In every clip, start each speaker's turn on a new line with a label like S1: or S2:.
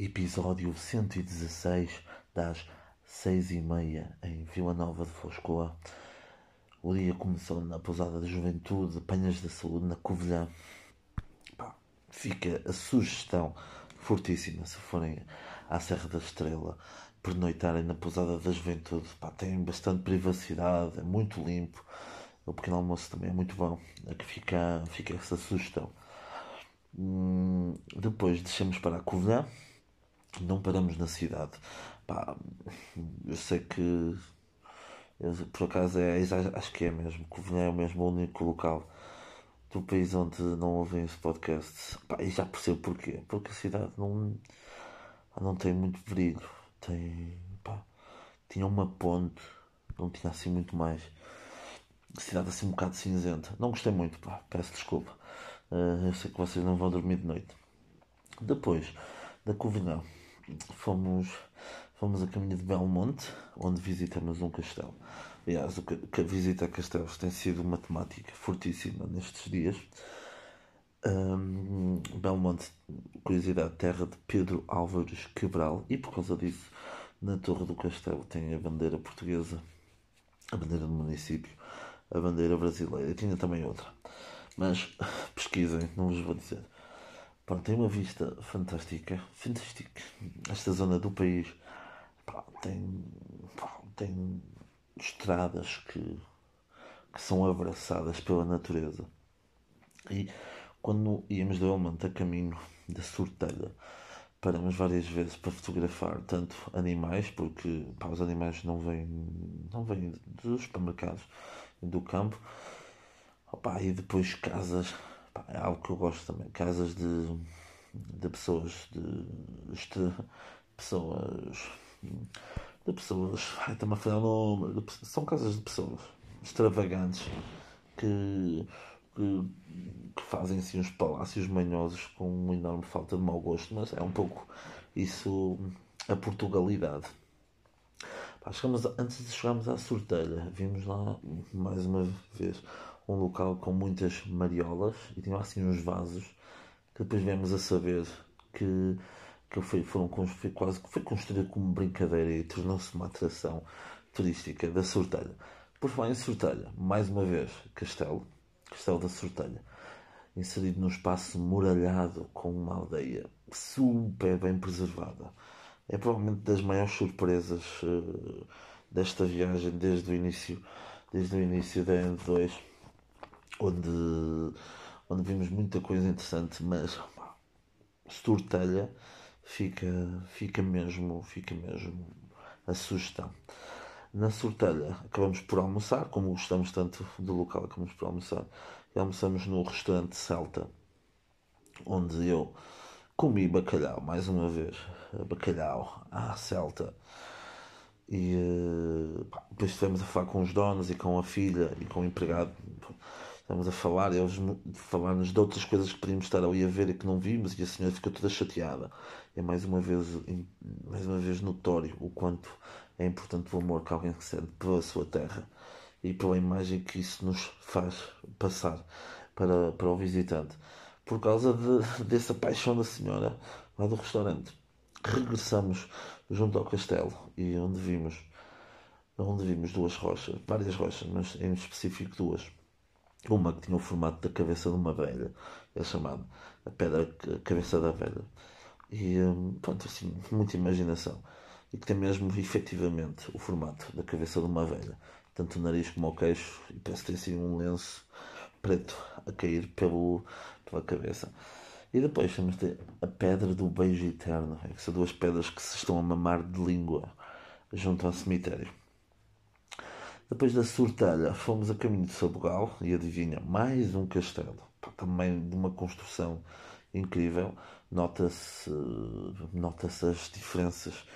S1: episódio 116 das 6 e meia em Vila Nova de Foscoa. O dia começou na pousada da juventude, Panhas da Saúde, na Covilhã. Pá, fica a sugestão fortíssima se forem à Serra da Estrela, pernoitarem na pousada da juventude. Pá, tem bastante privacidade, é muito limpo. O pequeno almoço também é muito bom. Aqui fica, fica essa sugestão. Hum, depois descemos para a Covilhã não paramos na cidade. Pá, eu sei que por acaso é, acho que é mesmo, Covilhã é o mesmo único local do país onde não ouvem esse podcast. Pá, e já percebo porquê. Porque a cidade não, não tem muito brilho. Tem, pá, tinha uma ponte, não tinha assim muito mais. A cidade assim um bocado cinzenta. Não gostei muito, pá, peço desculpa. Uh, eu sei que vocês não vão dormir de noite. Depois da Covilhã fomos, fomos a caminho de Belmonte, onde visitamos um castelo. Aliás, a visita a castelos tem sido uma temática fortíssima nestes dias. Um, Belmonte, curiosidade, terra de Pedro Álvares Quebral, e por causa disso, na torre do castelo tem a bandeira portuguesa, a bandeira do município, a bandeira brasileira, tinha também outra. Mas pesquisem, não vos vou dizer. Tem uma vista fantástica. Fantástica. Esta zona do país tem, tem estradas que, que são abraçadas pela natureza. E quando íamos de Belmonte a caminho da Sortelha, paramos várias vezes para fotografar tanto animais, porque pá, os animais não vêm, não vêm dos supermercados, do campo, e depois casas é algo que eu gosto também. Casas de, de pessoas, de, de pessoas, de pessoas, ai, está-me a falhar o nome, de, são casas de pessoas extravagantes que, que, que, fazem assim uns palácios manhosos com uma enorme falta de mau gosto, mas é um pouco isso a Portugalidade. Pá, chegamos, antes de chegarmos à Sortelha, vimos lá mais uma vez um local com muitas mariolas e tinha assim uns vasos que depois viemos a saber que, que foi, foram, foi quase foi como brincadeira e tornou-se uma atração turística da Sortelha. Por falar em Sortelha, mais uma vez, Castelo, Castelo da Sortelha, inserido num espaço muralhado com uma aldeia super bem preservada. É provavelmente das maiores surpresas uh, desta viagem desde o início, desde o início da N2 onde, onde vimos muita coisa interessante, mas Stortelha fica, fica mesmo, fica mesmo a sugestão. Na Sortelha acabamos por almoçar, como gostamos tanto do local, acabamos por almoçar. E almoçamos no restaurante Celta, onde eu comi bacalhau, mais uma vez. Bacalhau à Celta. E uh, depois estivemos a falar com os donos e com a filha e com o empregado estamos a falar, eles falar-nos de outras coisas que podíamos estar ali a ver e que não vimos, e a senhora ficou toda chateada. É mais uma vez, mais uma vez notório o quanto é importante o amor que alguém sente pela sua terra e pela imagem que isso nos faz passar para, para o visitante. Por causa de, dessa paixão da senhora lá do restaurante. Regressamos junto ao castelo e onde vimos onde vimos duas rochas, várias rochas, mas em específico duas uma que tinha o formato da cabeça de uma velha, é chamada a pedra cabeça da velha. E hum, pronto, assim, muita imaginação. E que tem mesmo efetivamente o formato da cabeça de uma velha, tanto o nariz como o queixo, e parece ter assim um lenço preto a cair pelo, pela cabeça. E depois temos a pedra do beijo eterno, é que são duas pedras que se estão a mamar de língua junto ao cemitério. Depois da Sortelha, fomos a caminho de Sabugal e adivinha, mais um castelo. Também de uma construção incrível. Nota-se nota as diferenças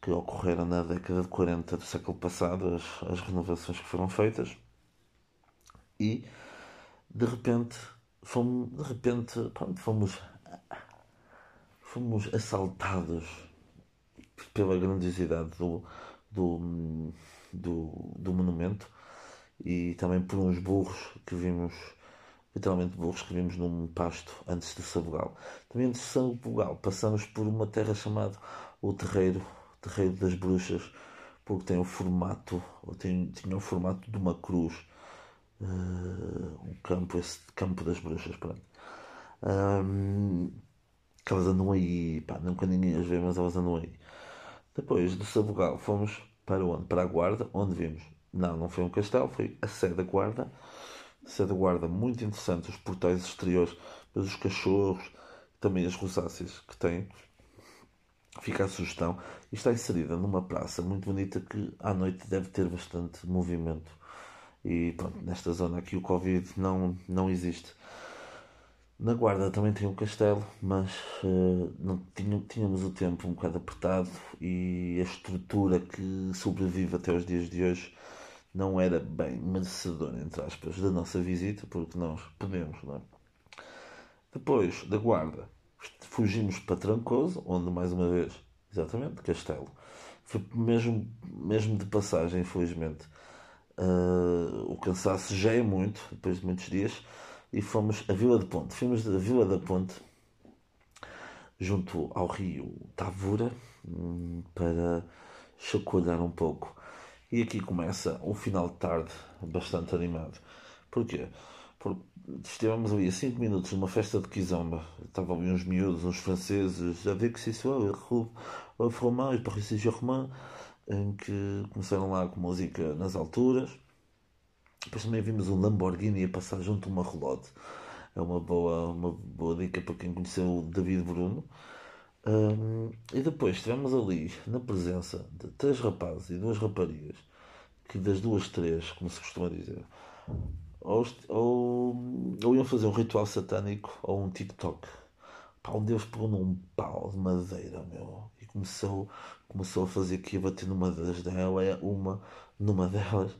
S1: que ocorreram na década de 40 do século passado, as, as renovações que foram feitas. E de repente fomos, de repente, pronto, fomos, fomos assaltados pela grandiosidade do, do do, do monumento e também por uns burros que vimos literalmente burros que vimos num pasto antes de Sabugal. Também de Sabugal passamos por uma terra chamada o Terreiro, Terreiro das Bruxas, porque tem o formato, ou tem, tinha o formato de uma cruz. Uh, um campo, esse campo das bruxas, pronto. Um, elas andam aí, pá, nunca ninguém as vê, mas elas andam aí. Depois do Sabugal fomos para onde? Para a Guarda, onde vimos. Não, não foi um castelo, foi a sede da Guarda. Sede da Guarda, muito interessante, os portais exteriores, mas os cachorros, também as rosáceas que tem. Fica a sugestão. E está inserida numa praça muito bonita que à noite deve ter bastante movimento. E pronto, nesta zona aqui o Covid não, não existe. Na Guarda também tem um castelo, mas uh, não, tínhamos o tempo um bocado apertado e a estrutura que sobrevive até os dias de hoje não era bem merecedora, entre aspas, da nossa visita, porque nós podemos, não é? Depois da Guarda, fugimos para Trancoso, onde mais uma vez, exatamente, castelo. Foi mesmo, mesmo de passagem, infelizmente. Uh, o cansaço já é muito, depois de muitos dias e fomos a Vila de Ponte. Fomos da Vila da Ponte junto ao rio Tavura hum, para chacoalhar um pouco. E aqui começa um final de tarde bastante animado. Porquê? Porque estivemos ali a 5 minutos numa festa de Kizomba. Estavam ali uns miúdos, uns franceses, a ver que se isso é o Fromain e Paris Saint-Germain, em que começaram lá com música nas alturas depois também vimos um Lamborghini a passar junto a uma relote. É uma boa, uma boa dica para quem conheceu o David Bruno. Um, e depois estivemos ali na presença de três rapazes e duas raparigas, que das duas, três, como se costuma dizer, ou, ou, ou iam fazer um ritual satânico ou um TikTok. Pá, um Deus pegou num pau de madeira, meu, e começou, começou a fazer aqui, a bater numa das delas, uma, numa delas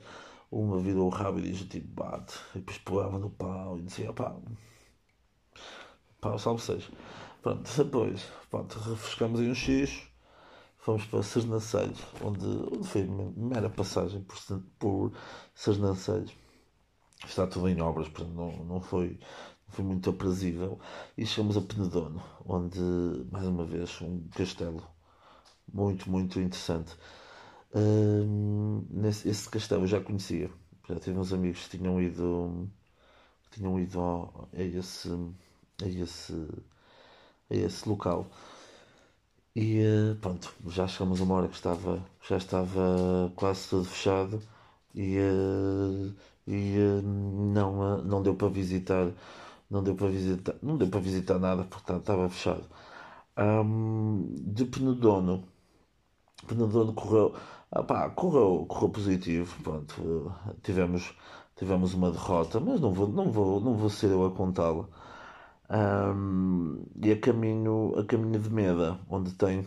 S1: uma virou o rabo e disse tipo bate, e depois pulava no pau e dizia pá, pá, salve seja. Pronto, depois, pronto, refrescamos aí um X, fomos para Sernancelhos, onde, onde foi mera passagem por, por. Está tudo em obras, portanto não, não, foi, não foi muito aprazível. E chegamos a Penedono, onde, mais uma vez, um castelo muito, muito interessante nesse, esse castelo eu já conhecia. Já tive uns amigos que tinham ido, que tinham ido ao, a, esse, a, esse, a esse local. E uh, pronto, já chegamos a uma hora que estava, já estava quase tudo fechado e, uh, e uh, não, não deu para visitar, não deu para visitar, não deu para visitar nada, portanto estava fechado. Um, de Penedono, Penedono correu, ah, correu, correu positivo, pronto, tivemos, tivemos uma derrota, mas não vou, não vou, não vou ser eu a contá-la. Um, e a caminho, a caminho de Meda, onde tem,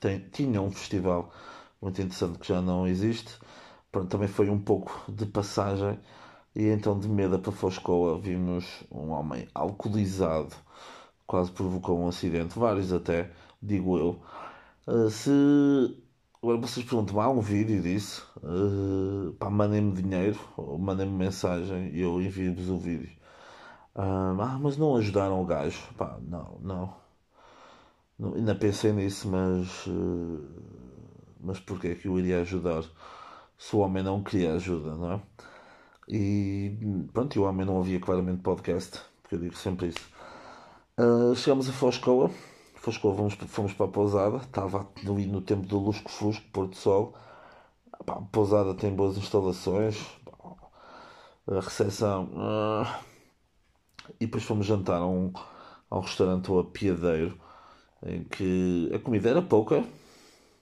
S1: tem, tinha um festival muito interessante que já não existe, pronto, também foi um pouco de passagem, e então de Meda para Foscoa vimos um homem alcoolizado, quase provocou um acidente, vários até, digo eu. Uh, se Agora vocês perguntam, há um vídeo disso? Uh, mandem-me dinheiro, ou mandem-me mensagem e eu envio-vos o vídeo. Uh, ah, mas não ajudaram o gajo. Pá, não, não. não ainda pensei nisso, mas. Mas porquê é que eu iria ajudar? Se o homem não queria ajuda, não é? E pronto, e o homem não ouvia claramente podcast, porque eu digo sempre isso. Uh, chegamos a Foscoa fomos, fomos para a pousada, estava ali no tempo do Lusco Fusco, Porto Sol. A pousada tem boas instalações, a recepção. Uh, e depois fomos jantar a um, a um restaurante ou a em que a comida era pouca,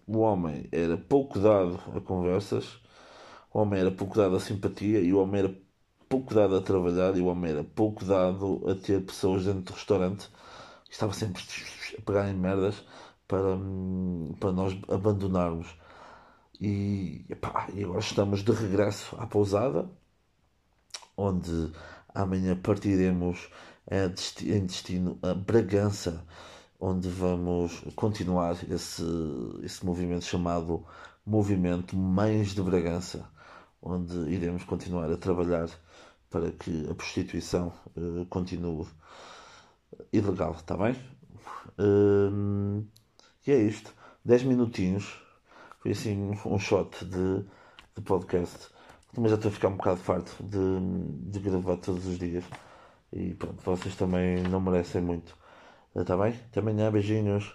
S1: o homem era pouco dado a conversas, o homem era pouco dado a simpatia e o homem era pouco dado a trabalhar e o homem era pouco dado a ter pessoas dentro do restaurante. Estava sempre a pegar em merdas para, para nós abandonarmos. E, epá, e agora estamos de regresso à pousada, onde amanhã partiremos em destino a Bragança, onde vamos continuar esse, esse movimento chamado Movimento Mães de Bragança, onde iremos continuar a trabalhar para que a prostituição uh, continue ilegal, está bem? Uh, e é isto. 10 minutinhos. Foi assim um shot de, de podcast. Também já estou a ficar um bocado farto de, de gravar todos os dias. E pronto, vocês também não merecem muito. Está bem? Até amanhã, beijinhos.